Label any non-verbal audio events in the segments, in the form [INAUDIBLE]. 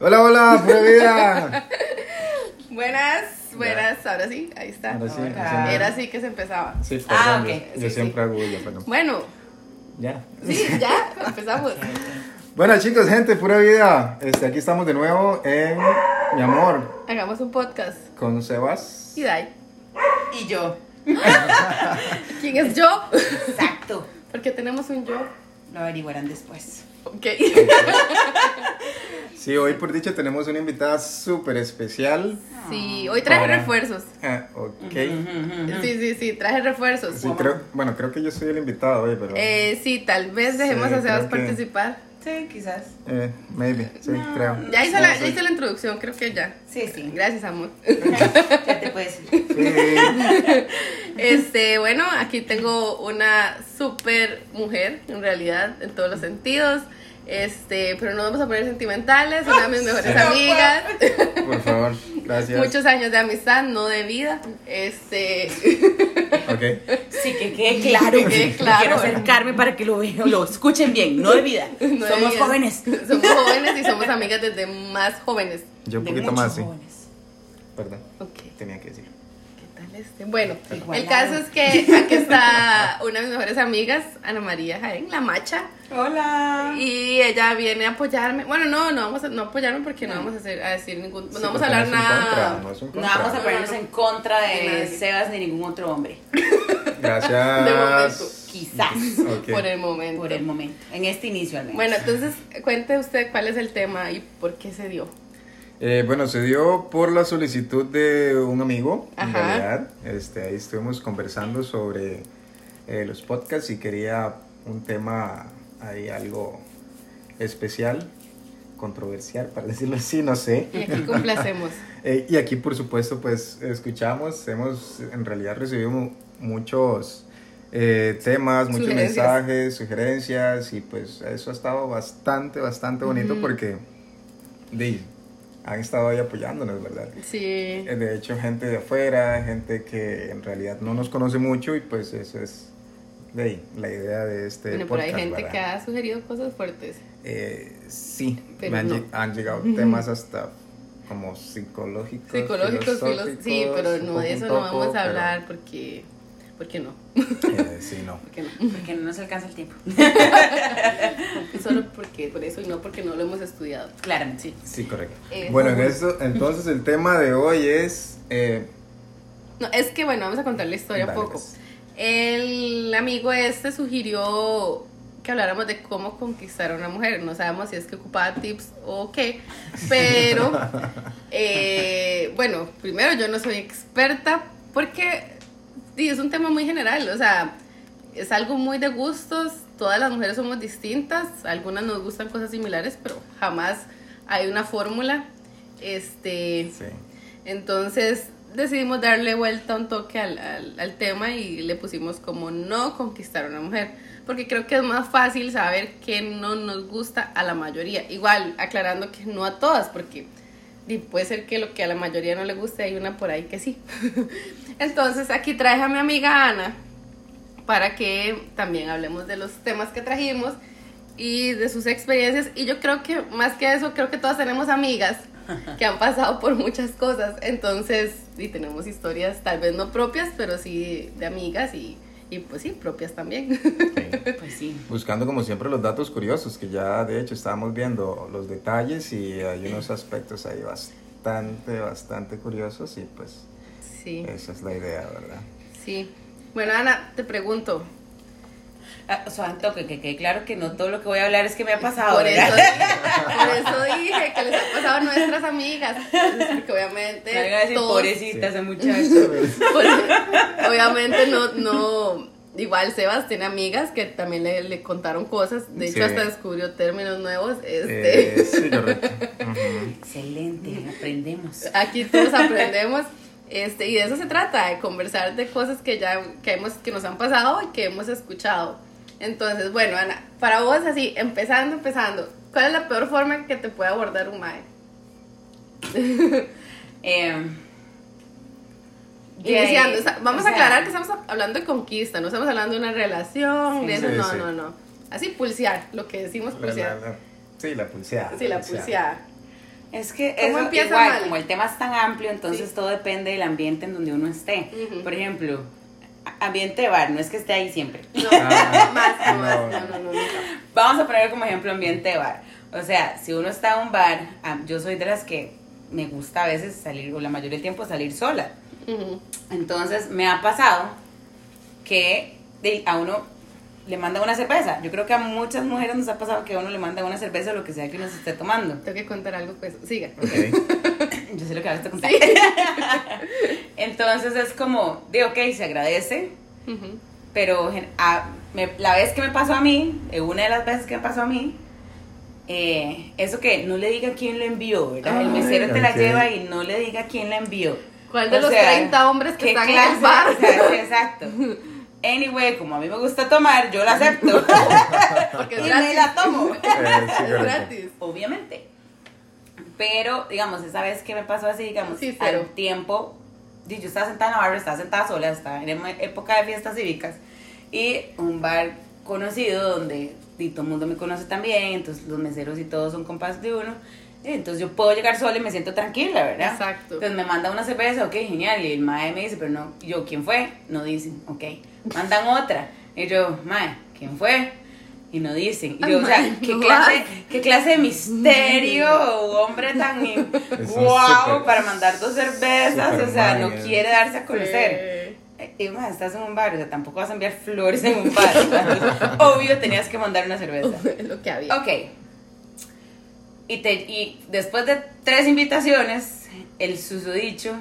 Hola, hola, pura vida. [LAUGHS] Buenas, buenas, ahora sí, ahí está. Ahora sí. Era así que se empezaba. Sí, perdón, Ah, yo- ok. Yo, Sí, siempre hago bulla, pero Bueno, ya. sí, ya, empezamos. Bueno, chicos, gente, pura vida. Este, aquí estamos de nuevo en Mi Amor Hagamos un podcast. con Sebas. Y Dai. Y yo. [LAUGHS] ¿Quién es yo? Exacto. Porque tenemos un yo. Lo averiguarán después. Ok. [LAUGHS] Sí, hoy por dicho tenemos una invitada súper especial. Sí, hoy traje Para- refuerzos. Ah, ok. Sí, sí, sí, traje refuerzos. Sí, creo, bueno, creo que yo soy el invitado hoy, pero. Eh, sí, tal vez dejemos Sí, a Sebas creo que- participar. Sí, quizás. eh, maybe, sí, creo. Ya hice, No, la, sí. ya hice la introducción, creo que ya. Sí, sí. Gracias, amor. Ya te puedes ir. Sí. Este, bueno, aquí tengo una super mujer, en realidad, en todos los sentidos. Este, pero no vamos a poner sentimentales, una de mis [LAUGHS] mejores Sí. amigas. Por favor, gracias. Muchos años de amistad, no de vida. Este, Ok. Sí, que quede claro. Que quede claro. Quiero acercarme para que lo vean, lo escuchen bien, no de vida. [LAUGHS] no de Somos vida. jóvenes. Somos jóvenes y somos amigas desde más jóvenes. Yo un poquito más, sí. jóvenes. Perdón, Ok. tenía que decir. ¿Qué tal este? Bueno, Igualado. el caso es que aquí está una de mis mejores amigas, Ana María Jaén, la macha. Hola. Y ella viene a apoyarme. Bueno, no, no vamos a no apoyarme porque no vamos a, hacer, a decir ningún. Sí, no vamos a hablar no contra, nada. no vamos a ponernos en contra De. Sebas ni ningún otro hombre. [LAUGHS] Gracias. De momento. Quizás. Por el momento. Por el momento. En este inicio al menos. Bueno, entonces cuente usted cuál es el tema y por qué se dio. Eh, bueno, se dio por la solicitud de un amigo, en Ajá. realidad. Este, ahí estuvimos conversando sobre eh, los podcasts y quería un tema ahí algo especial, controversial, para [LAUGHS] decirlo así, no sé. Y aquí complacemos. [LAUGHS] Eh, y aquí, por supuesto, pues escuchamos, hemos en realidad recibido mu- muchos eh, temas, muchos Sugerencias. mensajes, sugerencias y pues eso ha estado bastante, bastante bonito porque de, han estado ahí apoyándonos, ¿verdad? Sí. Eh, De hecho, gente de afuera, gente que en realidad no nos conoce mucho y pues eso es de ahí, la idea de este Bueno, pero hay gente ¿verdad? que ha sugerido cosas fuertes. Eh, sí, Pero me han, no. han llegado [LAUGHS] temas hasta como psicológicos. Psicológicos, sí, pero no de eso no vamos a pero, hablar porque. ¿Por qué no? eh, sí, no. ¿Por qué no? Porque no nos alcanza el tiempo. [LAUGHS] Solo porque, por eso y no porque no lo hemos estudiado. Claramente. Sí. Sí, correcto. Eh, bueno, en eso, entonces el tema de hoy es... eh, No, es que bueno, vamos a contar la historia un poco. pues. El amigo este sugirió que habláramos de cómo conquistar a una mujer. No sabemos si es que ocupaba tips o qué, pero [LAUGHS] eh, bueno, primero yo no soy experta porque sí, es un tema muy general, o sea, es algo muy de gustos. Todas las mujeres somos distintas, algunas nos gustan cosas similares, pero jamás hay una fórmula. Este, sí. entonces decidimos darle vuelta un toque al, al- al tema y le pusimos como no conquistar a una mujer. Porque creo que es más fácil saber que no nos gusta a la mayoría. Igual, aclarando que no a todas, porque puede ser que lo que a la mayoría no le guste hay una por ahí que sí. [LAUGHS] Entonces aquí traje a mi amiga Ana para que también hablemos de los temas que trajimos y de sus experiencias. Y yo creo que más que eso, creo que todas tenemos amigas [LAUGHS] que han pasado por muchas cosas. Entonces, y tenemos historias tal vez no propias, pero sí de amigas y, y pues sí, propias también. [LAUGHS] Pues sí. Buscando como siempre los datos curiosos, que ya de hecho estábamos viendo los detalles y hay unos [LAUGHS] aspectos ahí bastante, bastante curiosos y pues Sí, esa es la idea, ¿verdad? sí. Bueno, Ana, te pregunto. Ah, o sea, que quede claro que no todo lo que voy a hablar es que me ha pasado. Por eso, ¿verdad? dije, [LAUGHS] por eso dije que les ha pasado a nuestras amigas. Porque obviamente. Me van a decir, todos- pobrecita esa muchacha. [LAUGHS] Porque, obviamente no, no, igual Sebas tiene amigas que también le, le contaron cosas, de hecho Sí. hasta descubrió términos nuevos, este, Eh, sí, correcto. Excelente, aprendemos. aquí todos aprendemos, este, y de eso se trata, de conversar de cosas que ya, que hemos, que nos han pasado y que hemos escuchado. Entonces, bueno, Ana, para vos así, empezando, empezando, ¿cuál es la peor forma que te puede abordar un mae? [LAUGHS] Eh, Iniciando, de- o sea, vamos o a aclarar que estamos hablando de conquista, no estamos hablando de una relación, Sí. de eso, Sí, no, sí. no, no. Así pulsear, lo que decimos La- pulsear. la- la- sí, la pulseada. Sí, la pulseada. Es que ¿Cómo eso empieza igual, mal? como el tema es tan amplio, entonces Sí. todo depende del ambiente en donde uno esté. Por ejemplo, ambiente de bar, no es que esté ahí siempre. No, Ah, más, [LAUGHS] no, no, más, [LAUGHS] no. Vamos a poner como ejemplo ambiente de bar. O sea, si uno está en un bar, ah, yo soy de las que me gusta a veces salir, o la mayoría del tiempo salir sola. Entonces me ha pasado que de- a uno le mandan una cerveza. Yo creo que a muchas mujeres nos ha pasado que a uno le mandan una cerveza o lo que sea que uno se esté tomando. Tengo que contar algo, pues, siga. Ok. [LAUGHS] Yo sé lo que vas a contar. [LAUGHS] Entonces es como, de ok, se agradece, Ujú. pero gen- a- me- la vez que me pasó a mí, eh, una de las veces que me pasó a mí, eh, eso que no le diga quién le envió, ¿verdad? el Ay, mesero te la lleva y no le diga quién la envió. ¿Cuál de O los sea, 30 hombres que ¿qué están en clase? el bar? O sea, sí, exacto. [LAUGHS] Anyway, como a mí me gusta tomar, yo la acepto. [LAUGHS] Porque y es me gratis. la tomo. [LAUGHS] Eh, sí, Es correcto. gratis. Obviamente. Pero, digamos, esa vez que me pasó así, digamos, Sí, al tiempo, yo estaba sentada en la barra, estaba sentada sola, estaba en em- época de fiestas cívicas, y un bar conocido donde di, todo el mundo me conoce también, entonces los meseros y todos son compas de uno, y entonces yo puedo llegar sola y me siento tranquila, ¿verdad? Exacto. Entonces me manda una cerveza, ok, genial, y el mae me dice, pero no, yo, ¿quién fue? No dicen, ok. Mandan otra, y yo, mae, ¿quién fue? Y no dicen. Y yo, o sea, ¿qué clase, qué clase de misterio [LAUGHS] o hombre tan un wow para mandar dos cervezas? o sea, no quiere darse a conocer. Sí. Y más, estás en un bar, o sea, tampoco vas a enviar flores en un bar. [LAUGHS] ¿verdad? Obvio, tenías que mandar una cerveza. Es [LAUGHS] lo que había. Ok. Y, te, y después de tres invitaciones, el susodicho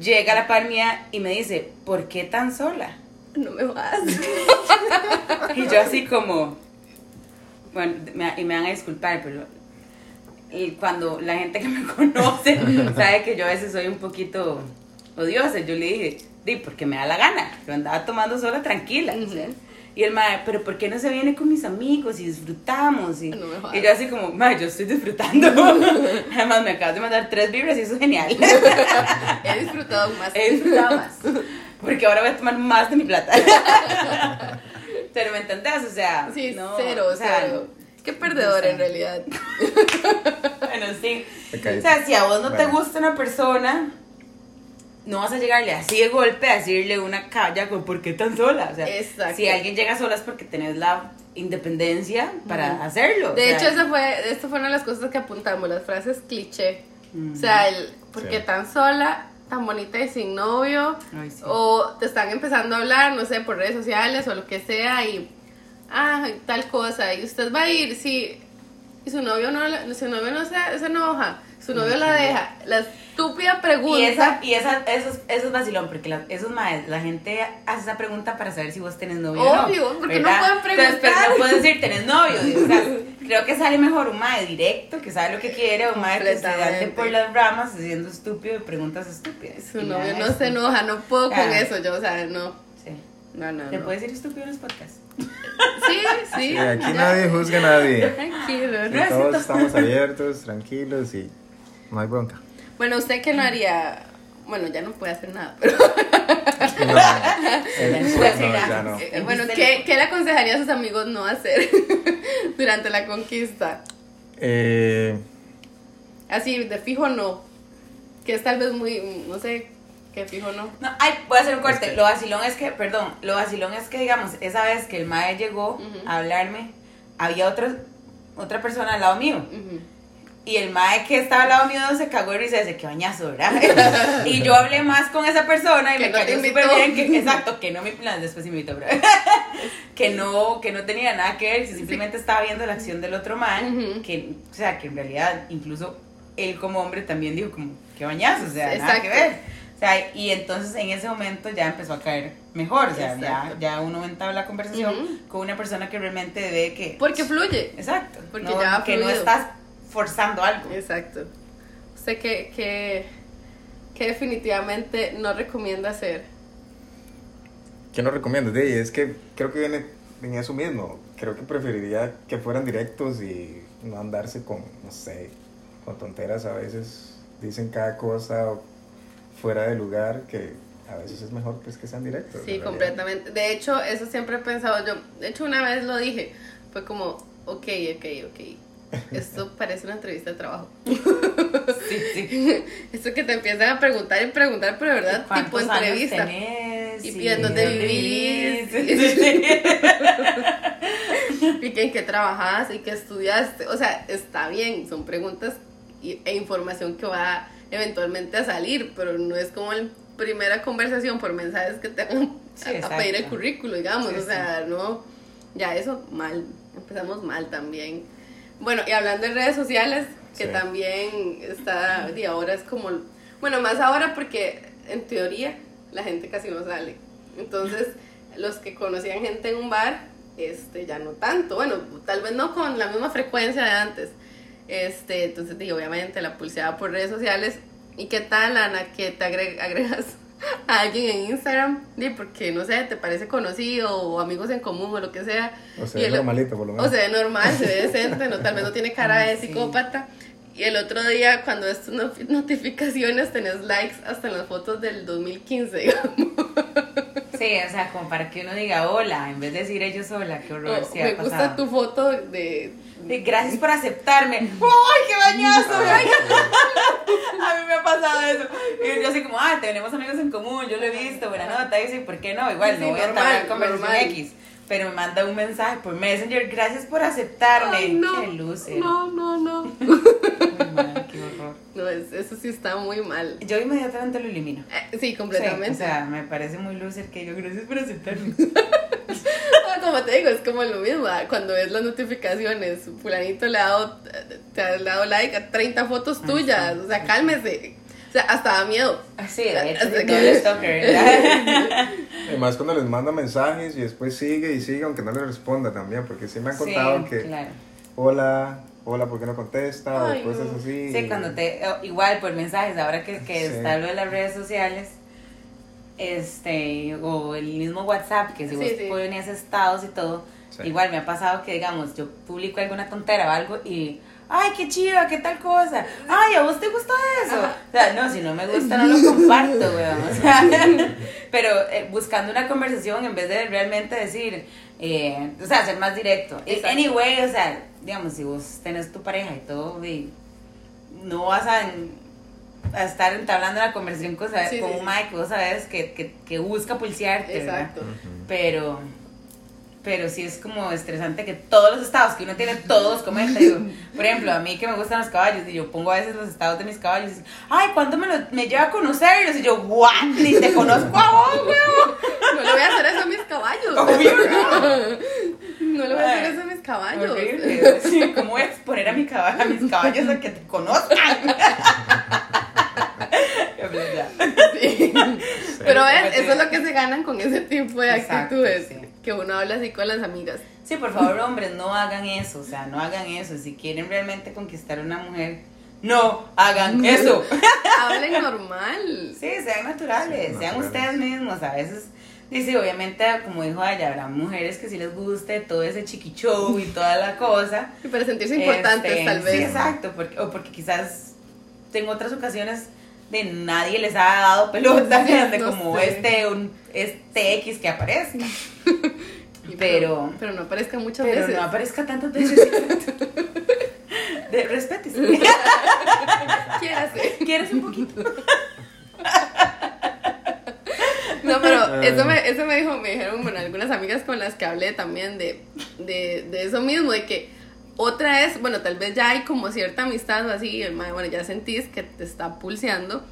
llega a la par mía y me dice, ¿por qué tan sola? No me vas. [LAUGHS] Y yo así como, bueno, me- y me van a disculpar, pero y cuando la gente que me conoce [LAUGHS] sabe que yo a veces soy un poquito odiosa, yo le dije, di, porque me da la gana, yo andaba tomando sola tranquila. Ujú. Y el mae, pero ¿por qué no se viene con mis amigos y disfrutamos? Y, No yo así como, mae, yo estoy disfrutando. [LAUGHS] Además, me acabas de mandar tres vibras y eso es genial. [LAUGHS] He disfrutado más. He disfrutado más. Porque ahora voy a tomar más de mi plata. [LAUGHS] Pero me entendés, o sea. Sí, no, cero, o sea, cero. Qué perdedor en realidad. Bueno, sí. O sea, si a vos no te gusta una persona, no vas a llegarle así de golpe a decirle una calla con por qué tan sola. O sea, Exacto. si alguien llega sola es porque tenés la independencia para Ujú. hacerlo. o De sea, hecho, eso fue, esto fue una de las cosas que apuntamos, las frases cliché. Mm. O sea, el porque Sí. tan sola, tan bonita y sin novio, Ay, sí. o te están empezando a hablar, no sé, por redes sociales o lo que sea, y ah, tal cosa, y usted va a ir, sí, y su novio no, su novio no se, se enoja, su novio la deja. La estúpida pregunta. Y, esa, y esa, eso, es- eso es vacilón, porque la, esos maes, la gente hace esa pregunta para saber si vos tenés novio o no. Obvio, porque no ¿verdad? pueden Entonces, pero preguntar. no pueden decir, tenés novio. digo, o sea, [LAUGHS] creo que sale mejor un mae directo, que sabe lo que quiere, o un mae que se ande por las ramas haciendo estúpido y preguntas estúpidas. Su Y novio no se enoja, no puedo con Ah. eso, yo, o sea, no. Sí. No, no, ¿Le no. puedes decir estúpido en los podcasts? [LAUGHS] Sí, sí. Sí, aquí ya. nadie juzga a nadie. Tranquilo. No es Todos estamos abiertos, tranquilos y no hay bronca. Bueno, ¿usted qué no haría? Bueno, ya no puede hacer nada, pero [LAUGHS] No, eh, [LAUGHS] no, ya no. eh, bueno, ¿qué, ¿qué le aconsejaría a sus amigos no hacer [LAUGHS] durante la conquista? Eh, Así, de fijo no. Que es tal vez muy, no sé, que fijo no. No, ay, voy a hacer un corte. Este. Lo vacilón es que, perdón, lo vacilón es que, digamos, esa vez que el mae llegó a hablarme, había otra, otra persona al lado mío. Y el mae que estaba al lado mío se cagó y dice, dice, qué bañazo, ¿verdad? [LAUGHS] y yo hablé más con esa persona y Que me no cayó súper bien, que, [LAUGHS] exacto, que no me, no, después sí me invitó, pero [LAUGHS] que no, que no tenía nada que ver, que simplemente estaba viendo la acción del otro mae, Ujú. que, o sea, que en realidad incluso él como hombre también dijo como, qué bañazo, o sea, nada que Exacto. ver. O sea, y entonces en ese momento ya empezó a caer mejor, o sea, ya, Exacto. ya uno entraba la conversación Ujú. con una persona que realmente ve que... Porque fluye. Exacto. Porque no, ya que no fluido. estás forzando algo. Exacto. ¿Usted qué, qué, qué definitivamente no recomienda hacer? ¿Qué nos recomiendas? Sí, es que creo que viene en eso mismo. Creo que preferiría que fueran directos y no andarse con, no sé, con tonteras a veces. Dicen cada cosa fuera de lugar que a veces es mejor pues que sean directos. Sí, completamente. De hecho, eso siempre he pensado yo. De hecho, una vez lo dije. Fue como, ok, ok, ok. Esto parece una entrevista de trabajo. Sí, sí. [LAUGHS] Esto que te empiezan a preguntar y preguntar, pero de verdad, tipo ¿Cuántos años entrevista. tenés? Y piden dónde vivís. Sí, sí, sí. [LAUGHS] y que en qué trabajas y qué estudiaste. O sea, está bien, son preguntas y- e información que va eventualmente a salir, pero no es como la primera conversación por mensajes que te van Sí, a, pedir el currículo, digamos. O sea, no, ya eso mal, empezamos mal también. Bueno, y hablando de redes sociales, que Sí. también está, y ahora es como, bueno, más ahora porque en teoría la gente casi no sale. Entonces, los que conocían gente en un bar, este, ya no tanto. Bueno, tal vez no con la misma frecuencia de antes. Este, entonces, digo, obviamente la pulseada por redes sociales. ¿Y qué tal, Ana, que te agre- agregas a alguien en Instagram? Porque, no sé, te parece conocido o amigos en común o lo que sea. O es el- normalito, por lo menos. o se ve normal, se ve decente, no, tal vez no tiene cara de Sí. psicópata. Y el otro día, cuando ves tus not- notificaciones, tenés likes hasta en las fotos del 2015, [LAUGHS] digamos. Sí, o sea, como para que uno diga hola, en vez de decir ellos hola, qué horror, O, sí me ha gusta pasado. tu foto de... Sí, Gracias por aceptarme. [LAUGHS] ¡Ay, qué bañazo! Ay, A mí me ha pasado eso. Y yo así como, ah, tenemos amigos en común, yo lo he visto, buena nota. Y dice, ¿por qué no? Igual, Sí, no voy a normal, entrar en conversación. X. Pero me manda un mensaje por Messenger, gracias por aceptarme. Ay, no, Qué luce. no, no, no. [LAUGHS] Muy mal, qué horror. No, es- eso sí está muy mal. Yo inmediatamente lo elimino. Eh, sí, completamente. Sí, o sea, me parece muy loser que yo, gracias por aceptarme. [LAUGHS] Como te digo, es como lo mismo. Cuando ves las notificaciones, fulanito le ha dado, te ha dado like a 30 fotos tuyas. O sea, cálmese. O sea, hasta da miedo. Sí, de hecho, Hasta que- stalker, [LAUGHS] ¿verdad? Además, cuando les manda mensajes y después sigue y sigue, aunque no le responda también, porque sí me han contado Sí, que, claro. hola, hola, ¿por qué no contesta? Ay, o cosas no. así. Sí, cuando te, igual por mensajes, ahora que, que Sí. está lo de las redes sociales, este, o el mismo WhatsApp, que si Sí, vos sí. ponías estados y todo, Sí. igual me ha pasado que, digamos, yo publico alguna tontera o algo y, ay, qué chiva, qué tal cosa, ay, ¿a vos te gusta eso? Ajá. O sea, no, si no me gusta no lo comparto, weón, o sea, [LAUGHS] pero eh, buscando una conversación en vez de realmente decir, eh, o sea, ser más directo. Exacto. Anyway, o sea, digamos, si vos tenés tu pareja y todo, y no vas a, a estar entablando una conversación con, Sí, con sí, un sí. Mike que vos sabes que, que, que busca pulsearte, ¿verdad? Exacto. Ujú. Pero, pero sí es como estresante que todos los estados que uno tiene, todos comentan. Digo, [LAUGHS] por ejemplo, a mí que me gustan los caballos, y yo pongo a veces los estados de mis caballos, y, ay, ¿cuándo me, lo, me lleva a conocerlos? Y yo, ¿what? Ni te conozco a vos, weón. [LAUGHS] No le voy a hacer eso a mis caballos. Obvio No [LAUGHS] le voy a hacer eso a mis caballos. Horrible. Sí, ¿Cómo voy a exponer a, mi caba- a mis caballos a que te conozcan? Sí. Pero Sí. es, eso es lo que se ganan con ese tipo de Exacto, actitudes. sí. Que uno habla así con las amigas. Sí, por favor, hombres, no hagan eso. O sea, no hagan eso. Si quieren realmente conquistar a una mujer, no hagan [LAUGHS] eso. Hablen normal. Sí, sean naturales, Sí, sean naturales. ustedes mismos. A veces, dice, obviamente, como dijo ella, habrá mujeres que sí les guste todo ese chiqui show y toda la cosa. [LAUGHS] Y para sentirse importantes, Este, tal vez. Sí, exacto, porque, o porque quizás en otras ocasiones de nadie les ha dado pelota, Sí, [LAUGHS] de no como sé. este, un, este X que aparezca. [LAUGHS] Y pero- Pero no aparezca muchas Pero veces. no aparezca tantas veces. [LAUGHS] De, respétese. Quiérase. ¿Quieres un poquito? No, pero Ay. eso me, eso me dijo, me dijeron, bueno, algunas amigas con las que hablé también de, de, de eso mismo, de que otra es, bueno, tal vez ya hay como cierta amistad o así, el mae, bueno, ya sentís que te está pulseando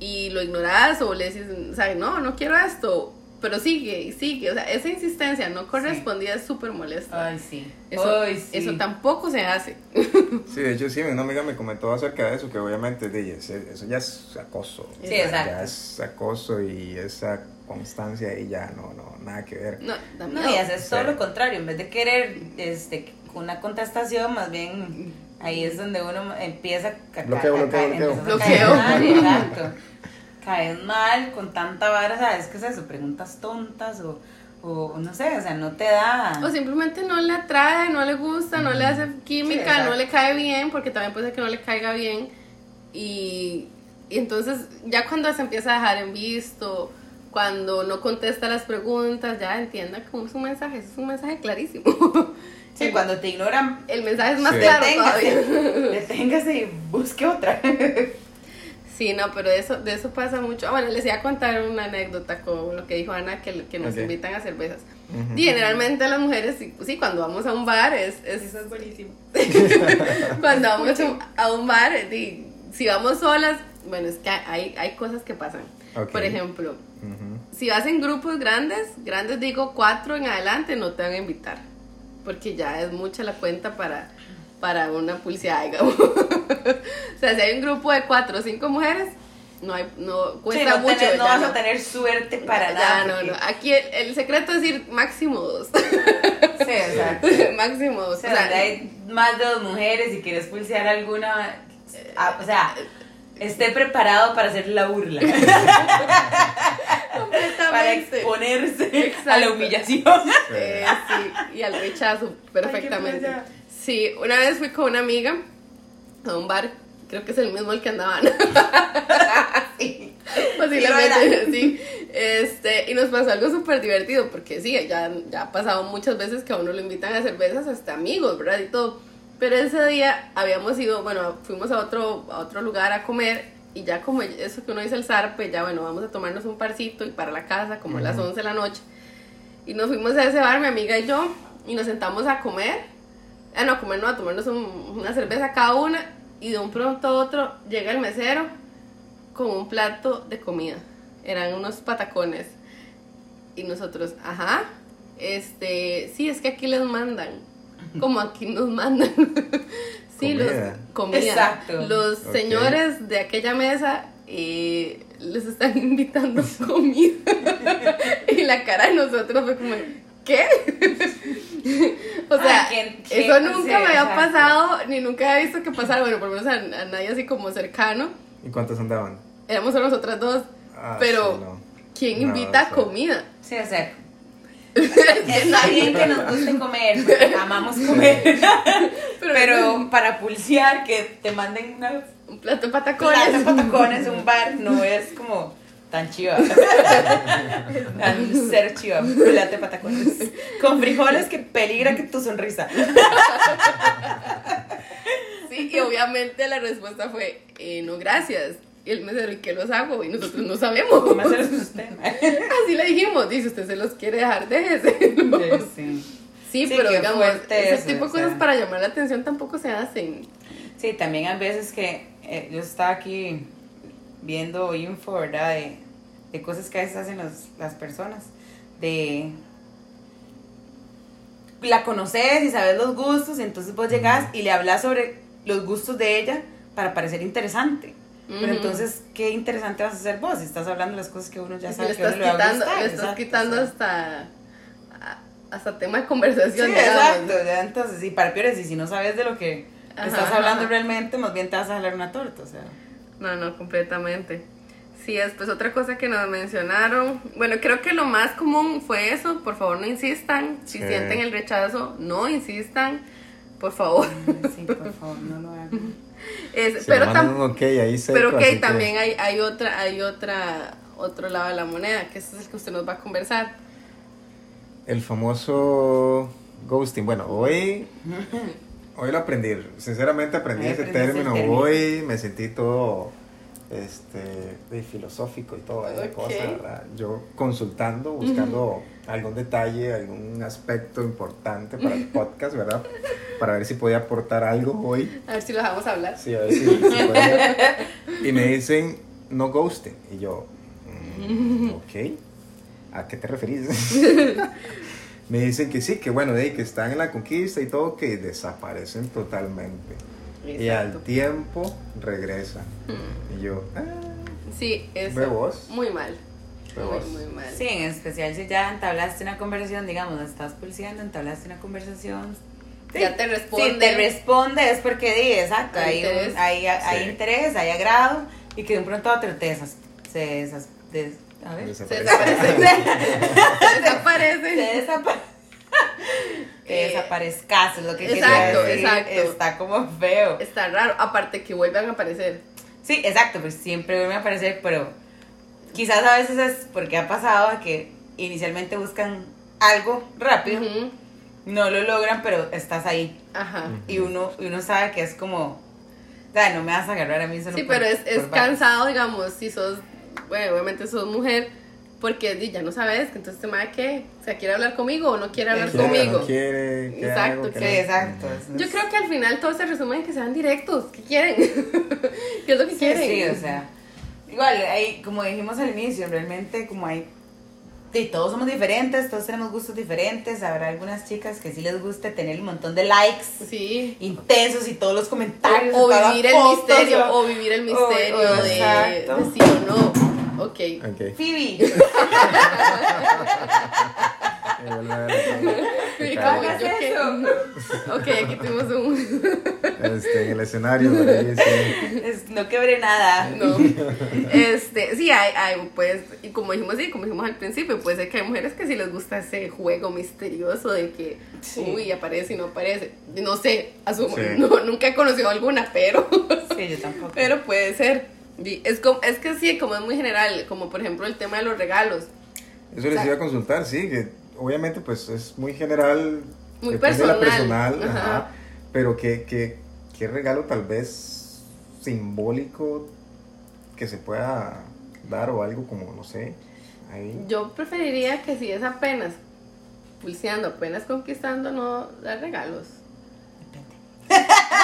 y lo ignorás o le decís, o sea, no, no quiero esto, pero sigue y sigue, o sea, esa insistencia no correspondida es súper molesta. Ay, sí. Eso, Ay, sí. eso tampoco se hace. [LAUGHS] Sí, de hecho sí, una amiga me comentó acerca de eso, que obviamente de, eso, eso ya es acoso. Sí, exacto. Ya es acoso y esa constancia ahí ya no, no, nada que ver. No, No, miedo. y haces todo Sí. lo contrario, en vez de querer este, una contestación, más bien ahí es donde uno empieza a, Bloqueo, a bloqueo, caer- bloqueo. empiezas a caer Bloqueo. mal, exacto. Caes mal con tanta vara, ¿sabes qué es eso? Preguntas tontas o, o no sé, o sea, no te da. O simplemente no le atrae, no le gusta, no le hace Sí, química, exacto. no le cae bien, porque también puede ser que no le caiga bien. Y, y entonces ya cuando se empieza a dejar en visto, cuando no contesta las preguntas, ya entienda que es un mensaje, es un mensaje clarísimo. [LAUGHS] Sí, cuando te ignoran, El mensaje es más Sí. claro deténgase, todavía. [LAUGHS] [LAUGHS] deténgase y busque otra. Sí, no, pero de eso, de eso pasa mucho. Ah, Bueno, les iba a contar una anécdota con lo que dijo Ana, que, que nos Ok. invitan a cervezas. Y generalmente las mujeres, sí, sí, cuando vamos a un bar, es, es Eso es buenísimo. [LAUGHS] cuando vamos a un- bar, si vamos solas, bueno, es que hay, hay cosas que pasan. Ok. Por ejemplo, Ujú. si vas en grupos grandes, grandes digo cuatro en adelante, no te van a invitar. Porque ya es mucha la cuenta para, para una digamos. [LAUGHS] o sea, si hay un grupo de cuatro o cinco mujeres, no hay, no Sí, cuesta no, mucho. tenés- no vas a tener suerte para Ya, nada. no, porque- no. Aquí el, el secreto es ir máximo dos. Sí, exacto. [LAUGHS] máximo O dos. sea, donde hay más de dos mujeres y quieres pulsear alguna, ah, o sea, esté preparado para hacer la burla, para completamente. exponerse a la humillación. [LAUGHS] Eh, sí, y al rechazo, perfectamente. Ay, Sí, una vez fui con una amiga a un bar, creo que es el mismo al que andaban. [LAUGHS] Sí. Posiblemente, sí. Este, y nos pasó algo súper divertido, porque sí, ya, ya ha pasado muchas veces que a uno lo invitan a cervezas, hasta amigos, ¿verdad? Y todo. Pero ese día habíamos ido, bueno, fuimos a otro, a otro lugar a comer, y ya como eso que uno dice el zarpe, ya bueno, vamos a tomarnos un parcito y para la casa, como a las 11 de la noche. Y nos fuimos a ese bar, mi amiga y yo, y nos sentamos a comer. Ah, no, a comer no, a tomarnos un- una cerveza cada una. Y de un pronto a otro llega el mesero con un plato de comida. Eran unos patacones. Y nosotros, ajá, este, sí, es que aquí les mandan. Como aquí nos mandan. [LAUGHS] sí, Comida. los comida. Exacto. Los señores de aquella mesa eh, les están [LAUGHS] invitando comida. [LAUGHS] y la cara de nosotros fue como, ¿qué? o sea, Ah, ¿quién- quién? eso nunca Sí, me había exacto. pasado, ni nunca había visto que pasara. Bueno, por lo menos a, a nadie así como cercano. ¿Y cuántos andaban? Éramos solo nosotras dos. Ah, pero, sí, no. ¿quién No, invita o sea. comida? Sí, o sea, [LAUGHS] está bien que nos guste comer, porque amamos comer, [LAUGHS] Pero, pero [LAUGHS] para pulsear, que te manden una un plato de patacones. de patacones un bar no es como tan chiva. tan ser chiva, plata de patacones. Con frijoles que peligra que tu sonrisa. Sí, y obviamente la respuesta fue, eh, no, gracias. Y el mesero, ¿y qué los hago? Y nosotros no sabemos. ¿Cómo hacer eso usted? Así le dijimos, dice, usted se los quiere dejar, déjese. ¿no? [LAUGHS] Sí. Sí, Sí, pero digamos, fuerte ese eso, tipo de sea. cosas para llamar la atención tampoco se hacen. Sí, también hay veces que eh, yo estaba aquí viendo info, ¿verdad? De, de cosas que a veces hacen los- las personas. De. La conoces y sabes los gustos, y entonces vos llegás y le hablas sobre los gustos de ella para parecer interesante. Pero entonces, ¿qué interesante vas a hacer vos si estás hablando de las cosas que uno ya sabe le que estás uno le va a quitando, gustar? le estás Exacto, quitando o sea. hasta, hasta tema de Sí, conversación. digamos. exacto. ya entonces, y para peores, y si no sabes de lo que Ajá, estás hablando ajá. realmente, más bien te vas a jalar una torta, o sea. No, no, completamente. Sí, después otra cosa que nos mencionaron, bueno, creo que lo más común fue eso, por favor no insistan, si Sí. sienten el rechazo, no insistan, por favor. Sí, por favor, no lo hagan. [LAUGHS] [LAUGHS] Es- pero me mandan tam- un ok ahí seco, pero que- también hay, hay otra, hay otra, otro lado de la moneda, que es el que usted nos va a conversar. El famoso ghosting. Bueno, hoy, [LAUGHS] hoy lo aprendí. Sinceramente aprendí ese término. Hoy me sentí todo este, de filosófico y toda esa Ok. cosa, ¿verdad? Yo consultando, buscando algún detalle, algún aspecto importante para el podcast, ¿verdad? Para ver si podía aportar algo hoy. A ver si lo dejamos hablar. Sí, a ver si, si podía. Y me dicen, no ghosting. Y yo, mm, ok, ¿a qué te referís? [LAUGHS] me dicen que sí, que bueno, de que están en la conquista y todo, que desaparecen totalmente. Y al tiempo regresan. Y yo, ah, Sí, es Ve vos. muy mal. Ve Muy, vos. muy mal. Sí, en especial si ya entablaste una conversación, digamos, estás pulseando, entablaste una conversación. sí. Ya te responde. Si te responde es porque di, exacto, Hay hay, interés. hay, hay Sí. interés, hay agrado, y que de un pronto a otro te desas, se desas, des- a ver, Se desaparece. [LAUGHS] desaparece. desaparece. te desapa- [LAUGHS] te Eh, desaparezcas, es lo que exacto, decir, exacto. está como feo. Está raro, aparte que vuelvan a aparecer. Sí, exacto, pues siempre vuelve a aparecer, pero quizás a veces es porque ha pasado que inicialmente buscan algo rápido, Ujú. no lo logran, pero estás ahí. Ajá. Y uno, y uno sabe que es como, sea, no me vas a agarrar a mí solo Sí, por- pero es, es por cansado, digamos, si sos, bueno, obviamente sos mujer, porque ya no sabes, que entonces te va que, o sea, quiere hablar conmigo o no quiere hablar Quiere, conmigo. No quiere, ¿qué Exacto, hago? ¿Qué Sí, no? exacto. Yo creo que al final todo se resume en que sean directos, ¿qué quieren? [LAUGHS] ¿Qué es lo que Sí, quieren? sí, o sea, igual, hay, como dijimos al inicio, realmente como hay, sí, todos somos diferentes, todos tenemos gustos diferentes, habrá algunas chicas que sí les gusta tener un montón de likes Sí. intensos y todos los comentarios. O, o vivir el fotos, misterio, o- o vivir el misterio o- de, de sí o no. Ok. Ok. Phoebe, [LAUGHS] [LAUGHS] yo que- eso. Ok, aquí tuvimos un... Este, en el escenario, por ahí, sí. Es- no quebré nada. No. Este, sí, hay, hay, pues, y como dijimos, sí, como dijimos al principio, puede ser que hay mujeres que sí les gusta ese juego misterioso de que, Sí. uy, aparece y no aparece. No sé, asumo, Sí. no, nunca he conocido alguna, pero, Sí, yo tampoco. [LAUGHS] pero puede ser. Es, como, es que sí, como es muy general, como por ejemplo el tema de los regalos. Eso les iba a consultar, sí, que obviamente pues es muy general. Muy depende de la personal, personal, ajá. ajá, pero que, que, qué regalo tal vez simbólico que se pueda dar o algo como, no sé, ahí. Yo preferiría que si es apenas pulseando, apenas conquistando, no dar regalos.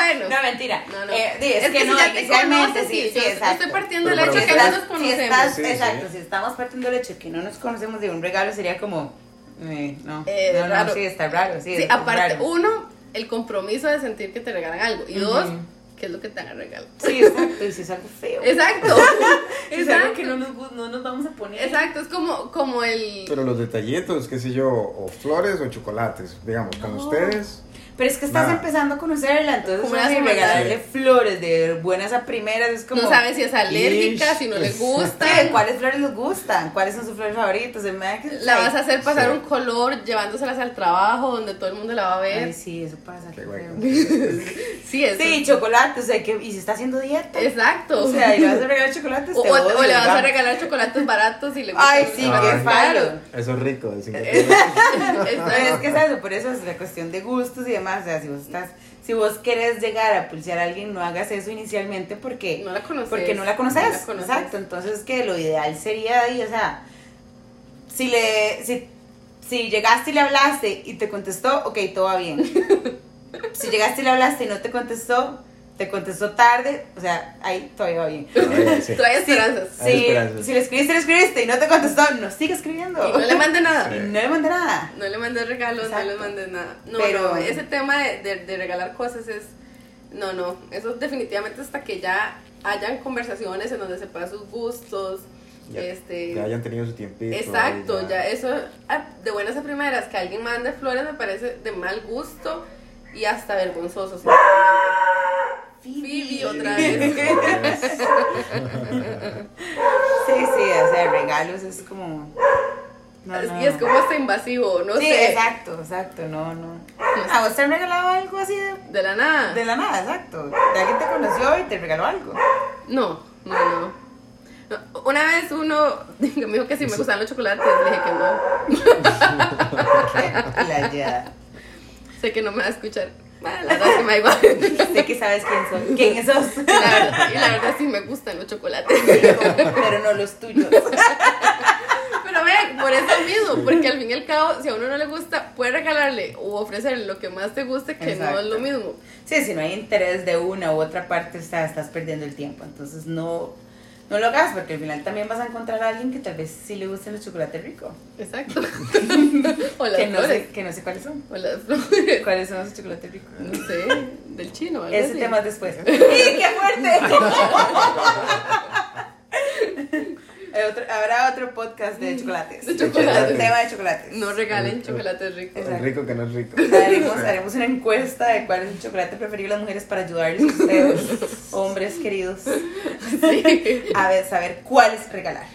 Bueno, No, mentira. No, no. Eh, sí, es, Es que, que si no, ya te conoces, sí, sí, estoy partiendo Pero hecho si que no nos si conocemos. estás- Sí, sí. exacto, si estamos partiendo del hecho que no nos conocemos de un regalo, sería como, eh, no, Eh, no, sí, está raro, sí. Sí, es aparte, raro. uno, el compromiso de sentir que te regalan algo. Y dos, qué es lo que te dan a regalo. Sí, exacto, y si es algo feo. Exacto. [LAUGHS] Si es algo [LAUGHS] que no nos, no nos vamos a poner. Exacto, es como, como el... Pero los detallitos, qué sé yo, o flores o chocolates, digamos, con ustedes. Pero es que estás empezando a conocerla, entonces ¿Cómo así, le vas a regalarle flores de buenas a primeras es como... no sabes si es alérgica, Ish. si no le gusta. ¿Cuáles flores les gustan? ¿Cuáles son sus flores favoritas? La vas a hacer pasar Sí. un color llevándoselas al trabajo donde todo el mundo la va a ver. Ay, sí, eso pasa. Qué bueno. [LAUGHS] Sí, eso. Sí, chocolate, o sea, que, y si está haciendo dieta. Exacto. O sea, y le vas a regalar [LAUGHS] chocolates, O, te o- odio, o le vas a regalar chocolates baratos y le Ay, sí, los qué fallo. Eso es rico, de 50 No, Exacto. es que es eso, por eso es la cuestión de gustos y demás. O sea, si vos estás, si vos querés llegar a pulsear a alguien, no hagas eso inicialmente porque No la conoces. porque no la conoces. No la conoces. Exacto. Entonces que lo ideal sería ahí, o sea, si le, si, si llegaste y le hablaste y te contestó, ok, todo va bien. [LAUGHS] si llegaste y le hablaste y no te contestó, te contestó tarde, o sea, ahí todavía va bien. Sí. [LAUGHS] Todavía hay esperanzas. Hay Si, esperanzas. si le escribiste, le escribiste y no te contestó, no sigue escribiendo. Y no le mande nada. [LAUGHS] Sí. No le mandé nada. No le mandes regalos, no le mandes nada. No, Pero- no, ese tema de, de, de regalar cosas es. No, no. Eso definitivamente hasta que ya hayan conversaciones en donde sepan sus gustos. Ya- este. Que hayan tenido su tiempito. Exacto, ya eso ah, de buenas a primeras que alguien mande flores me parece de mal gusto y hasta vergonzoso. Phoebe otra vez. [LAUGHS] Sí, sí, o sea, regalos es como. No, no, y es como hasta invasivo, no sí, sé. exacto, exacto, no, no. ¿A vos te han regalado algo así de, De la nada. de la nada, exacto? De alguien te conoció y te regaló algo. No, no, no. No, Una vez uno [LAUGHS] me dijo que si me gustaban los chocolates, le dije que no. [LAUGHS] La ya. Sé que no me va a escuchar. Bueno, la verdad es que me da igual. [LAUGHS] Sé que sabes quién soy. ¿Quién sos? La verdad, la verdad sí me gustan los chocolates. Pero no los tuyos. Pero vean, por eso mismo, porque al fin y al cabo, si a uno no le gusta, puedes regalarle o ofrecerle lo que más te guste, que no es lo Exacto. mismo. Sí, si no hay interés de una u otra parte, o sea, estás perdiendo el tiempo. Entonces no, no lo hagas porque al final también vas a encontrar a alguien que tal vez sí le gusten los chocolates ricos. Exacto. [LAUGHS] o las Que no, flores. sé, que no sé cuáles son. O las flores. ¿Cuáles son los chocolates ricos? No sé, del chino. algo Ese tema es después. [LAUGHS] ¡Y qué fuerte! [LAUGHS] Eh, otro- habrá otro podcast de chocolates. De tema de chocolates. No regalen chocolates ricos. El rico que no es rico. Haremos, haremos una encuesta de cuál es el chocolate preferido de las mujeres para ayudarles a ustedes, [LAUGHS] hombres queridos, Sí. a ver, saber cuáles regalar.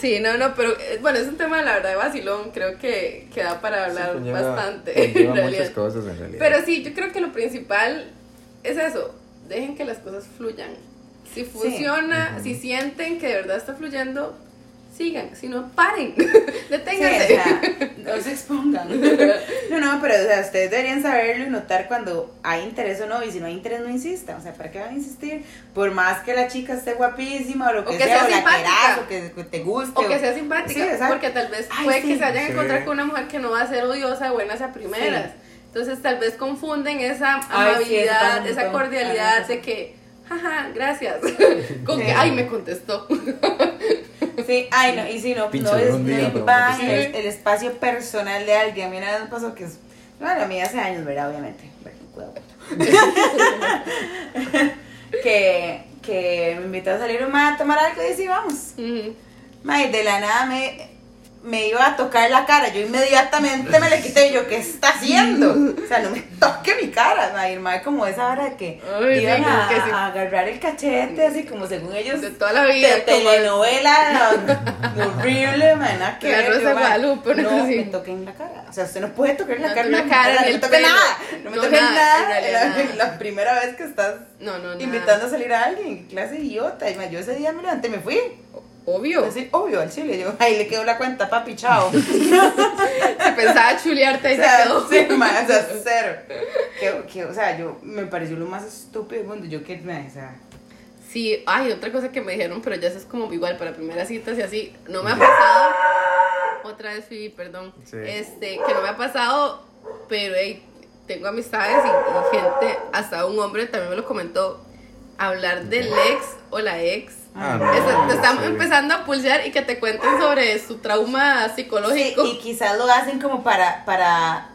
Sí, no, no, pero eh, bueno, es un tema, la verdad, de vacilón. Creo que, que da para hablar Sí, conlleva- bastante. conlleva en muchas cosas en realidad. Pero sí, yo creo que lo principal es eso. Dejen que las cosas fluyan. Si funciona, Ujú. si sienten que de verdad está fluyendo, sigan, si no, paren, [LAUGHS] Sí, deténganse. o sea, [LAUGHS] no se expongan. [LAUGHS] No, no, pero o sea, ustedes deberían saberlo y notar cuando hay interés o no, y si no hay interés, no insistan. O sea, ¿para qué van a insistir? Por más que la chica esté guapísima o lo que, O que sea, sea o la simpática. quieras, o que, te guste. O que sea simpática, Sí, porque tal vez Ay, puede sí. que se vayan a Sí. encontrar con una mujer que no va a ser odiosa de buenas a primeras. Sí. Entonces tal vez confunden esa Ay, sí, amabilidad, un esa cordialidad Ay, de que, jaja, gracias, [LAUGHS] con Sí. que, ay, me contestó. [LAUGHS] Sí, ay, no, y si no, Pinche no, es, no sí. el, el espacio personal de alguien. A mí una vez me pasó que es. Bueno, a mí hace años, ¿verdad? Obviamente. Bueno, [LAUGHS] que, que me invitó a salir un ma a tomar algo y sí, vamos. Ma, y de la nada me, me iba a tocar la cara. Yo inmediatamente me le quité y yo, ¿qué está haciendo? O sea, no me toque mi cara. Ma, y el ma como esa hora de que iban sí, a, que sí. a agarrar el cachete, así como según ellos De toda la vida. de como- telenovela [LAUGHS] no, horrible, man, que La ver, Rosa yo, Guadalupe, no me toquen la cara, o sea, usted no puede tocar la No, cara, la no, cara, no, ni me el toque pelo. nada, no me No, toque nada, realidad [LAUGHS] la, primera vez que estás No, no, no. invitando a salir a alguien, clase idiota, yo ese día me levanté y me fui, Obvio. así, obvio, al chile, yo, [LAUGHS] ahí le quedó la cuenta, papi, chao, [LAUGHS] Se pensaba chulearte o y se sea, quedó. sí, man, o sea, [LAUGHS] cero, que, que, o sea, yo, me pareció lo más estúpido del mundo, yo que, man, o sea, Sí, ay, otra cosa que me dijeron, pero ya eso es como igual para primeras citas y así. No me ha pasado. Otra vez fui, perdón. Sí. Este, que no me ha pasado, pero hey, tengo amistades y, y gente, hasta un hombre también me lo comentó. Hablar del ex o la ex. Ah, no, Eso, te están sí. empezando a pulsear y que te cuenten sobre su trauma Sí, psicológico. y quizás lo hacen como para, para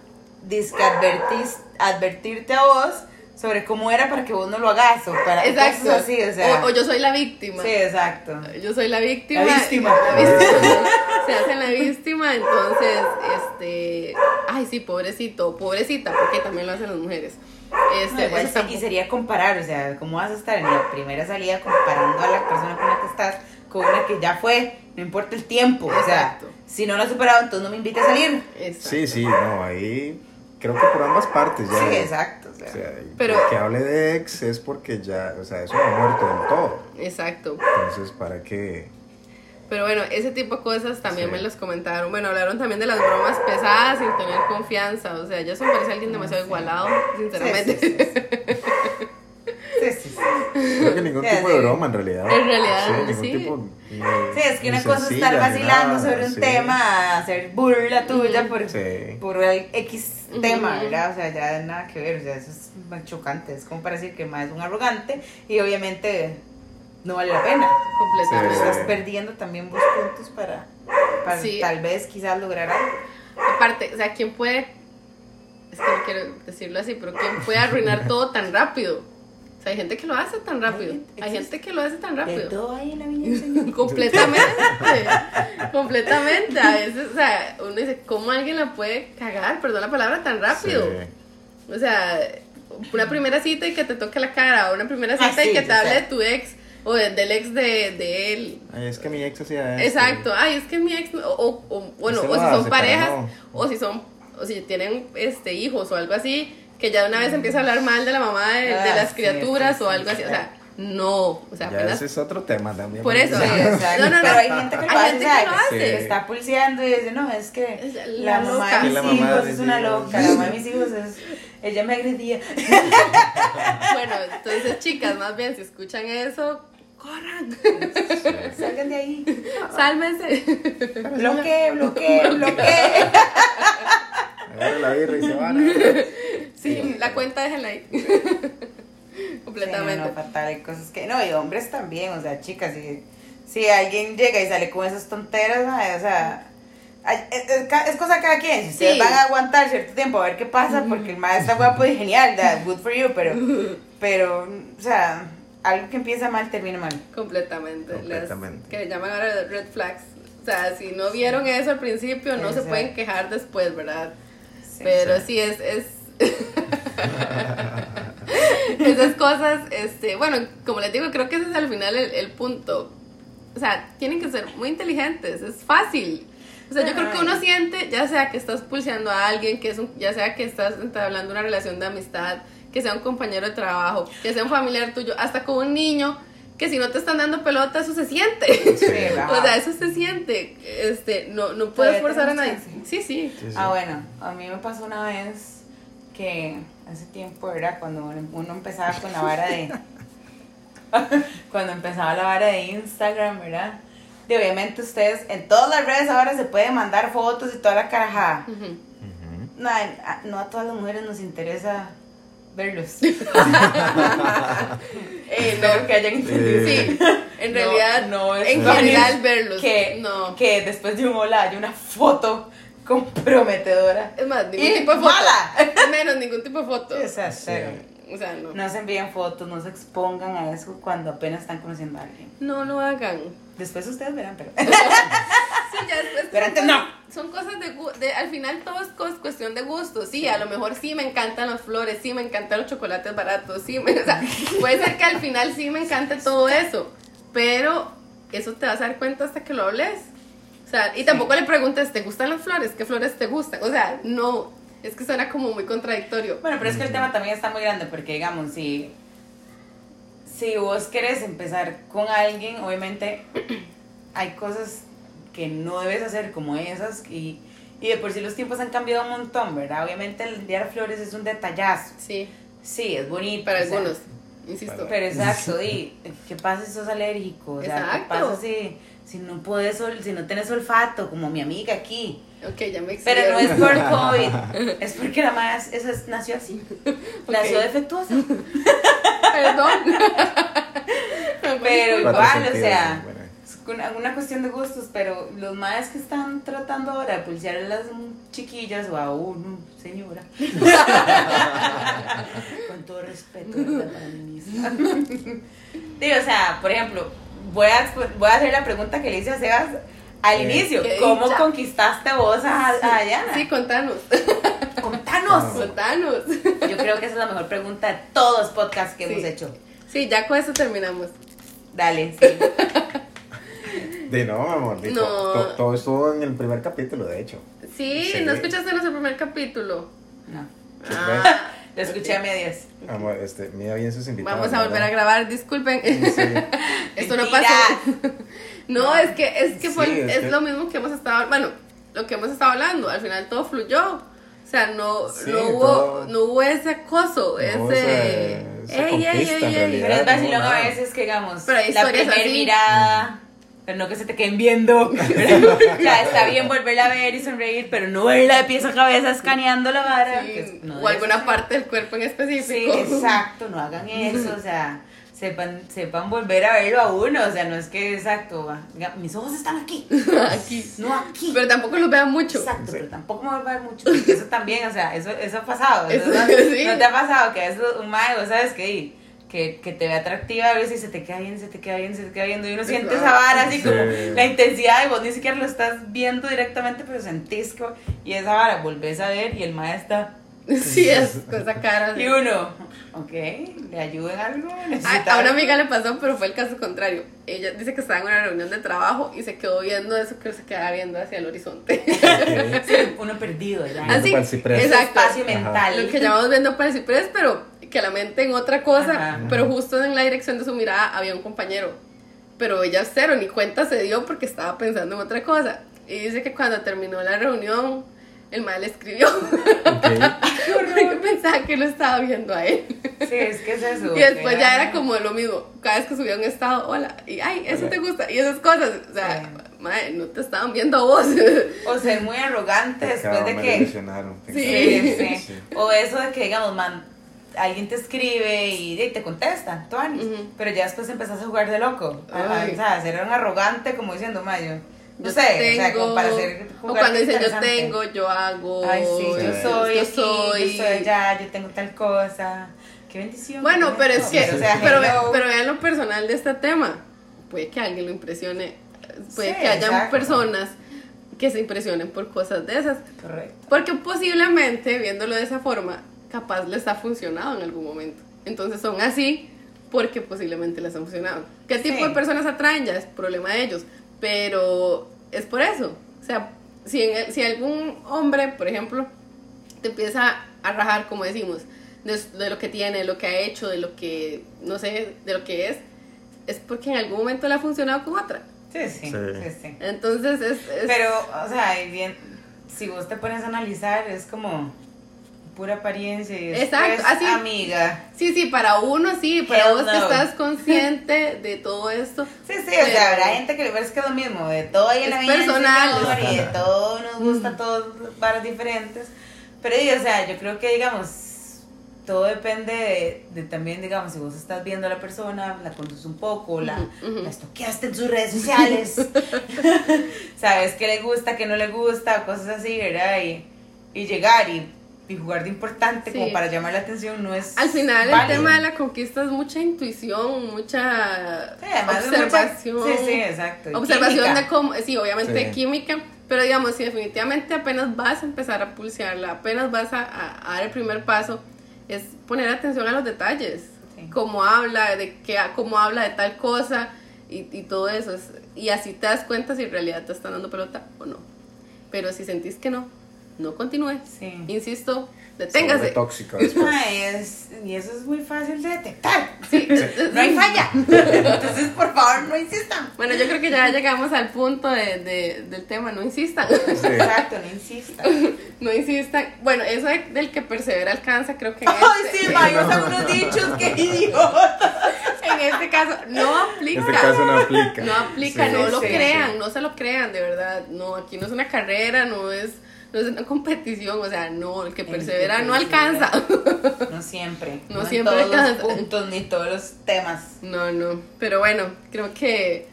advertirte a vos sobre cómo era para que vos no lo hagas o para Exacto. cosas así, o sea. o, o yo soy la víctima. sí, exacto. Yo soy la víctima. La víctima. La víctima. Se hacen la víctima, entonces, este. Ay, sí, pobrecito, pobrecita, porque también lo hacen las mujeres. Este, No, eso y sería comparar, o sea, ¿cómo vas a estar en la primera salida comparando a la persona con la que estás con una que ya fue? No importa el tiempo, o sea, Exacto. si no lo has superado, entonces no me invites a salir. Exacto. Sí, sí, no, ahí creo que por ambas partes ya. Sí, exacto, o sea. O sea, Pero- que hable de ex es porque ya, o sea, eso no ha muerto del todo. Exacto. Entonces, ¿para qué? Pero bueno, ese tipo de cosas también Sí. me los comentaron. Bueno, hablaron también de las bromas pesadas sin tener confianza. O sea, ya me parece alguien demasiado igualado, sinceramente. Sí, sí, sí. Sí, sí, sí. Creo que ningún Sí, tipo de broma en realidad. En realidad, sí. Ningún sí. tipo. ni- Sí, es que una cosa es estar vacilando nada, sobre un sí. tema, hacer burla tuya por, Sí. por el X tema, ¿verdad? O sea, ya nada que ver, o sea, eso es chocante, es como para decir que más es un arrogante y obviamente no vale la pena. Completamente. Sí. Estás perdiendo también vos puntos para, para Sí. tal vez quizás lograr algo. Aparte, o sea, ¿quién puede, es que no quiero decirlo así, pero quién puede arruinar [LAUGHS] todo tan rápido? O sea, hay gente que lo hace tan rápido. Hay- Hay gente que lo hace tan De rápido. todo ahí en la. [LAUGHS] Completamente. completamente. A veces, o sea, uno dice, ¿cómo alguien la puede cagar? Perdón la palabra, tan rápido. Sí. O sea, una primera cita y que te toque la cara, o una primera Ah, cita y sí, que te hable sea. de tu ex, o de- del ex de, de él. Ay, es que mi ex hacía esto. Exacto, ay, es que mi ex, o, o- o, bueno, Usted o si son parejas, no. o si son, o si tienen este hijos o algo así, que ya de una vez empieza a hablar mal de la mamá de, de Ah, las sí, criaturas sí, o algo así, o sea, no, o sea, Ya apenas ese es otro tema también. Por eso. Sí. No, no, no. Pero hay gente que lo hace, gente que lo hace. Que está pulseando y dice, no, es que Es la, la mamá de mis la mamá de hijos es una loca, la mamá de mis hijos es... Ella me agredía. [LAUGHS] Bueno, entonces chicas, más bien, si escuchan eso, corran, Salgan de ahí. sálvense. Bloquee, bloquee, bloquee. Agarra la birra y se van. Sí, la cuenta déjenla ahí. Sí, Completamente. no, no, fatal, hay cosas que... No, y hombres también, o sea, chicas, si, si alguien llega y sale con esas tonteras, mae, o sea... Es, es es cosa de cada quien, si ustedes Sí. van a aguantar cierto tiempo a ver qué pasa, porque el maestro está guapo y genial, that, good for you, pero, pero, o sea, algo que empieza mal termina mal. Completamente. Completamente. Las que le llaman ahora red flags. O sea, si no vieron eso al principio, no se pueden quejar después, ¿verdad? Sí. Pero sí, es... es... [LAUGHS] Esas cosas, este, bueno, como les digo, creo que ese es al final el, el punto. O sea, tienen que ser muy inteligentes, es fácil. O sea, yo creo que uno siente, ya sea que estás pulseando a alguien, que es un, ya sea que estás entablando una relación de amistad, que sea un compañero de trabajo, que sea un familiar tuyo, hasta con un niño que si no te están dando pelota, eso se siente. Sí. [LAUGHS] o sea, eso se siente. Este, no, no puedes forzar a nadie. Sí, sí. Sí, sí. Ah, bueno, a mí me pasó una vez que hace tiempo era cuando uno empezaba con la vara de. [LAUGHS] cuando empezaba la vara de Instagram, ¿verdad? Y obviamente ustedes en todas las redes ahora se pueden mandar fotos y toda la carajada. Ujú. Ujú. No, no a todas las mujeres nos interesa verlos. [LAUGHS] Eh, Espero no. que hayan entendido. Sí, en No, realidad, no es en general verlos. Que, no. que después de un hola haya una foto comprometedora. Es más, ningún Y tipo de foto. mala. [LAUGHS] Menos ningún tipo de foto. O sea, Sí. cero. O sea, no. No se envíen fotos, no se expongan a eso cuando apenas están conociendo a alguien. No lo hagan. Después ustedes verán, pero. [LAUGHS] Sí, ya después. Pero antes no. Son cosas de, de. Al final todo es cuestión de gusto. Sí, a lo mejor sí me encantan las flores, sí me encantan los chocolates baratos, sí. Me, [LAUGHS] o sea, puede ser que al final sí me encante todo eso. Pero eso te vas a dar cuenta hasta que lo hables. O sea, y tampoco le preguntes, ¿te gustan las flores? ¿Qué flores te gustan? O sea, no. Es que suena como muy contradictorio. Bueno, pero es que el tema también está muy grande porque, digamos, si, si vos querés empezar con alguien, obviamente [CLEARS THROAT] hay cosas que no debes hacer como esas y, y de por sí los tiempos han cambiado un montón, ¿verdad? Obviamente el enviar flores es un detallazo. Sí, Sí, es bonito. para o sea, algunos, insisto. Pero exacto, y ¿qué pasa si sos alérgico? O sea, ¿qué Exacto. pasa si, si no puedes, si no tienes olfato, como mi amiga aquí? Ok, ya me Pero no es por [LAUGHS] COVID, es porque la más esa es- nació así. Nació defectuosa. [LAUGHS] Perdón. [LAUGHS] Pero igual, o sea, bueno. es una, una cuestión de gustos, pero los más que están tratando ahora de pulsear a las chiquillas o a uno, señora. [LAUGHS] Con todo respeto, ¿verdad? Para mí misma. [LAUGHS] Digo, o sea, por ejemplo, voy a, voy a hacer la pregunta que le hice a Sebas al Sí. inicio. Qué ¿Cómo dicha. conquistaste vos a, a Dayana? Sí, contanos. Contanos. [LAUGHS] Contanos. Yo creo que esa es la mejor pregunta de todos los podcasts que Sí. hemos hecho. Sí, ya con eso terminamos. Dale, sí. De no, amor. de No. to- to- todo estuvo en el primer capítulo, de hecho. Sí, Sí. ¿no escuchaste nuestro primer capítulo? No. Ah, Lo escuché a medias. Amor, este, mira bien sus invitados. vamos a volver a ¿verdad? grabar, disculpen. Sí. [LAUGHS] Esto no pasó. [LAUGHS] No, es que es que fue Sí, es es que- lo mismo que hemos estado, bueno, lo que hemos estado hablando, al final todo fluyó. O sea, no, Sí, no hubo todo- no hubo ese acoso, No, ese esa- esa ey, ey, ey, ey. Pero es no, vacilón a veces que, digamos, Pero la primera así. mirada, pero no que se te queden viendo. [LAUGHS] o sea, está bien volverla a ver y sonreír, pero no verla de pies a cabeza escaneando la vara. Sí, pues, no o alguna ser. parte del cuerpo en Sí, específico. exacto, no hagan eso, o sea, sepan, sepan volver a verlo a uno, o sea, no es que, exacto, va, mis ojos están aquí, [LAUGHS] Aquí. no aquí. Pero tampoco los vean mucho. Exacto, Sí. pero tampoco me voy a ver mucho, eso también, o sea, eso, eso ha pasado. Eso, ¿no? [LAUGHS] sí. ¿No te ha pasado que eso, un mae, vos sabes que, que, que te ve atractiva a veces y se te queda bien, se te queda bien, se te queda viendo y uno siente esa vara así Sí. como la intensidad y vos ni siquiera lo estás viendo directamente, pero sentís que, y esa vara volvés a ver y el mae está, [LAUGHS] Sí, es con esa cara. y de- uno, ok, ¿le ayudo en algo? A, ¿Necesita a una algo?" amiga le pasó, pero fue el caso contrario. Ella dice que estaba en una reunión de trabajo y se quedó viendo eso que se quedaba viendo hacia el horizonte. Ok. [LAUGHS] Sí, uno perdido, ¿verdad? Viendo Así, ciprés. exacto. espacio Ajá. mental. Lo que llamamos viendo para el ciprés, pero que la mente en otra cosa, Ajá. pero justo en la dirección de su mirada había un compañero. Pero ella cero, ni cuenta se dio porque estaba pensando en otra cosa. Y dice que cuando terminó la reunión, el mal le escribió. Ok. [LAUGHS] porque pensaba que lo estaba viendo a él. Sí, es que es eso. Y después ya era como lo mismo. Cada vez que subía un estado, hola, y ay, eso te gusta, y esas cosas. O sea, Sí. madre, no te estaban viendo a vos. O ser muy arrogante después de que... Sí, sí. Sí. O eso de que, digamos, man, alguien te escribe y, y te contesta, tú Ujú. pero ya después empezás a jugar de loco. Ajá, o sea, ser un arrogante como diciendo, Mayo. Yo sé, o sea, como para hacer. o jugar cuando dicen yo tengo, yo hago. Ay, sí, yo soy yo aquí, soy. yo soy allá, yo tengo tal cosa. Qué bendición. Bueno, qué pero es que, o sea, pero, hello. pero vean lo personal de este tema. Puede que alguien lo impresione, puede Sí, que hayan exacto. personas que se impresionen por cosas de esas. Correcto. Porque posiblemente, viéndolo de esa forma, capaz les ha funcionado en algún momento. Entonces son así porque posiblemente les ha funcionado. ¿Qué tipo Sí. de personas atraen? Ya es problema de ellos. Pero es por eso. O sea, si, en el- si algún hombre, por ejemplo, te empieza a rajar, como decimos, de, de lo que tiene, de lo que ha hecho, de lo que, no sé, de lo que es, es porque en algún momento le ha funcionado con otra. Sí, sí, Sí. sí, sí. Entonces es... es- Pero, o sea, bien, si vos te pones a analizar, es como pura apariencia y Exacto, así- amiga. Sí, sí, para uno sí, para Hell vos que no. estás [LAUGHS] consciente de todo esto. Sí, sí, o sea, habrá gente que le que es lo mismo, de todo hay en la vida personal. Y de todo nos gusta, todos varas diferentes. Pero, y, o sea, yo creo que, digamos, todo depende de, de también, digamos, si vos estás viendo a la persona, la conoces un poco, la, Ujú, ujú. la estoqueaste en sus redes sociales, [LAUGHS] [LAUGHS] sabes qué le gusta, qué no le gusta, cosas así, ¿verdad? Y, y llegar y, y jugar de importante Sí. como para llamar la atención no es Al final el válido. tema de la conquista es mucha intuición, mucha Sí, es mucha- observación. sí, sí, exacto. y Observación química. de cómo, sí, obviamente Sí. química, pero digamos, si definitivamente apenas vas a empezar a pulsearla, apenas vas a, a- a dar el primer paso, es poner atención a los detalles, Sí. cómo habla, de qué, cómo habla de tal cosa y, y todo eso, es- y así te das cuenta si en realidad te están dando pelota o no. Pero si sentís que no, no continúe. Sí. Insisto, Se deténgase. tóxico es- y eso es muy fácil de detectar. Sí, es- [LAUGHS] es- No hay falla. Entonces, por favor, no insistan. Bueno, yo creo que ya llegamos al punto de, de- del tema, no insistan. Sí. Exacto, no insistan. [LAUGHS] no insistan. Bueno, eso de- del que persevera alcanza, creo que en, Ay, este, sí, Mayo, son unos dichos, qué [LAUGHS] idiota. en este caso no aplica. En este caso no aplica. No aplica, Sí, no lo sí, crean, no se lo crean, de verdad. No, aquí no es una carrera, no es, no es una competición, o sea, no, el que El que persevera no persevera. alcanza. No siempre. [LAUGHS] No en siempre todos alcanza. los puntos ni todos los temas. No, no, pero bueno, creo que,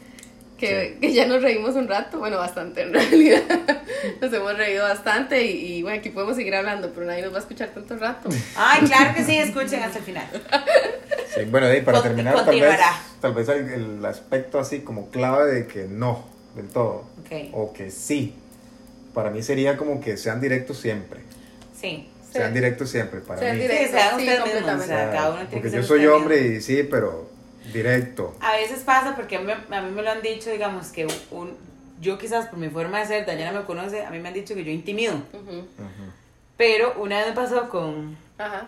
que, Sí. que ya nos reímos un rato, bueno, bastante en [LAUGHS] realidad. Nos hemos reído bastante y, y, bueno, aquí podemos seguir hablando, pero nadie nos va a escuchar tanto rato. Ay, claro que sí, escuchen hasta el final. [LAUGHS] Sí, bueno, de ahí para terminar, tal vez, continuará. tal vez el, el aspecto así como clave de que no, del todo, Ok. o que sí, para mí sería como que sean directos siempre, Sí. sean directos siempre, para Sean mí. directos. Sí, sean sí, ustedes mismos. O completamente. sea, cada uno tiene Porque que yo soy hombre mismo. y sí, pero directo. A veces pasa porque a mí, a mí me lo han dicho, digamos, que un, yo quizás por mi forma de ser, Daniela me conoce, a mí me han dicho que yo intimido. Pero una vez me pasó con, Ajá,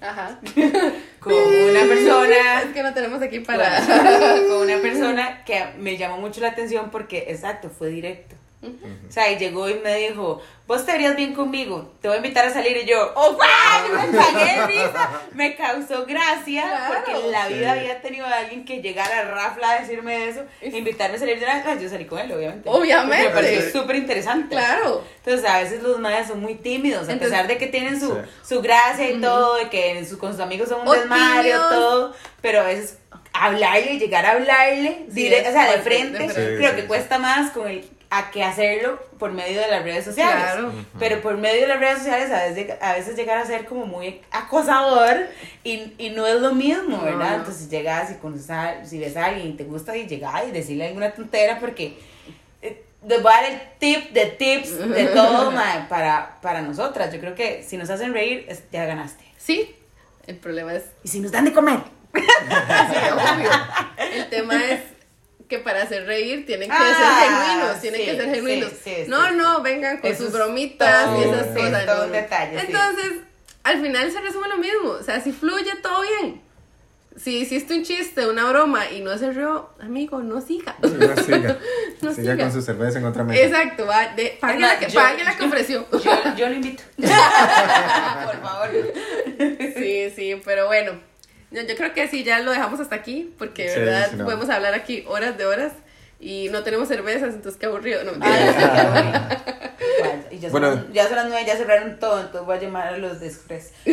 ajá. [LAUGHS] con una persona [LAUGHS] Es que no tenemos aquí para... [LAUGHS] con una persona que me llamó mucho la atención porque, exacto, fue directo. O sea, y llegó y me dijo, vos te verías bien conmigo, te voy a invitar a salir y yo, ¡oh, wow! Me cagué de risa, me causó gracia Claro. porque en la vida Sí. había tenido a alguien que llegara a Rafla a decirme eso, e invitarme a salir de una yo salí con él, obviamente. Obviamente. Me pareció súper interesante. Claro. Entonces, a veces los madres son muy tímidos, a Entonces- pesar de que tienen su, Sí. su gracia y todo, de que su- con sus amigos son un desmadre todo, pero a veces hablarle, llegar a hablarle, Sí, dire- o sea, de frente, de frente. creo Sí, que sí, cuesta más con el a que hacerlo por medio de las redes sociales. Claro. Pero por medio de las redes sociales a veces, a veces llegar a ser como muy acosador y, y no es lo mismo, ¿verdad? no. Entonces llegas y conoces a- si ves a alguien y te gusta y llegar y decirle alguna tontera porque eh, les voy a dar el tip de tips de [LAUGHS] todo para, para nosotras. Yo creo que si nos hacen reír, es- ya ganaste. Sí, el problema es... Y si nos dan de comer. [LAUGHS] Sí, obvio. El tema es que para hacer reír tienen que Ah, ser genuinos, tienen sí, que ser genuinos. sí, sí, sí. no, no, vengan con Eso sus bromitas todo, y esas sí, cosas. todo no, detalle, sí. Entonces, al final se resume lo mismo. O sea, si fluye, todo bien. Si hiciste un chiste, una broma y no se rió, amigo, no siga. No siga. [LAUGHS] No siga siga. con su cerveza en otra mesa. Exacto, va, de, pague, la, que, Yo- pague la que ofreció. Yo, yo lo invito. [LAUGHS] Por favor. Sí, sí, pero bueno. Yo, yo creo que sí, ya lo dejamos hasta aquí, porque de Sí, verdad sí, no. podemos hablar aquí horas de horas y no tenemos cervezas, entonces qué aburrido. No, sí, qué [LAUGHS] bueno. Y ya, Bueno. son, ya son las nueve, ya cerraron todo, entonces voy a llamar a los de Express. [LAUGHS]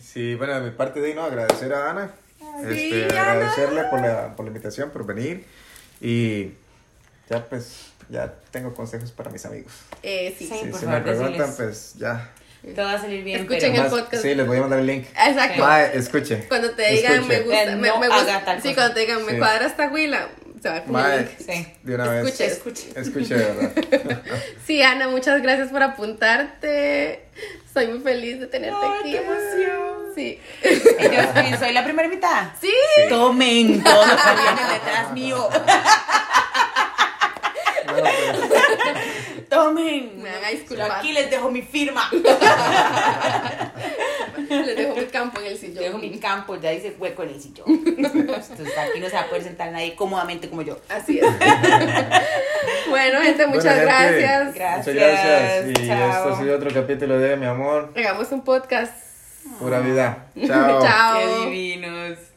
Sí, bueno, de mi parte de ahí, ¿no? Agradecer a Ana. Sí, este, Ana. agradecerle por la, por la invitación, por venir. Y ya pues, ya tengo consejos para mis amigos. Eh, sí. Sí. Si por se favor, me preguntan, decirles. pues ya. Todo va a salir bien, Escuchen pero... el podcast. Sí, les voy a mandar el link. Exacto. Mae, escuche. Cuando te digan me Escuche. gusta, Eh, me, no me gusta. sí, cuando te digan me Sí. cuadra esta huila, se va a link. Sí. de una vez. Escuche. Escuche. Escuche, de verdad. [LAUGHS] Sí, Ana, muchas gracias por apuntarte. Estoy muy feliz de tenerte Ay, aquí. qué emoción. Sí. Y yo soy la primera invitada. Sí. Tomen todo lo que viene detrás mío. [LAUGHS] No, pues, [LAUGHS] Tomen. Me van a disculpar. Yo aquí les dejo mi firma. [LAUGHS] Les dejo mi campo en el sillón. dejo mi campo, ya dice hueco en el sillón. Entonces aquí no se va a poder sentar nadie cómodamente como yo. Así es. [LAUGHS] bueno, gente, muchas Bueno, gente, gracias. Gracias. Muchas gracias. Y chao. esto ha sido otro capítulo de Mi Amor, Hagamos un podcast. Pura Vida. [LAUGHS] Chao. Chao. Qué divino.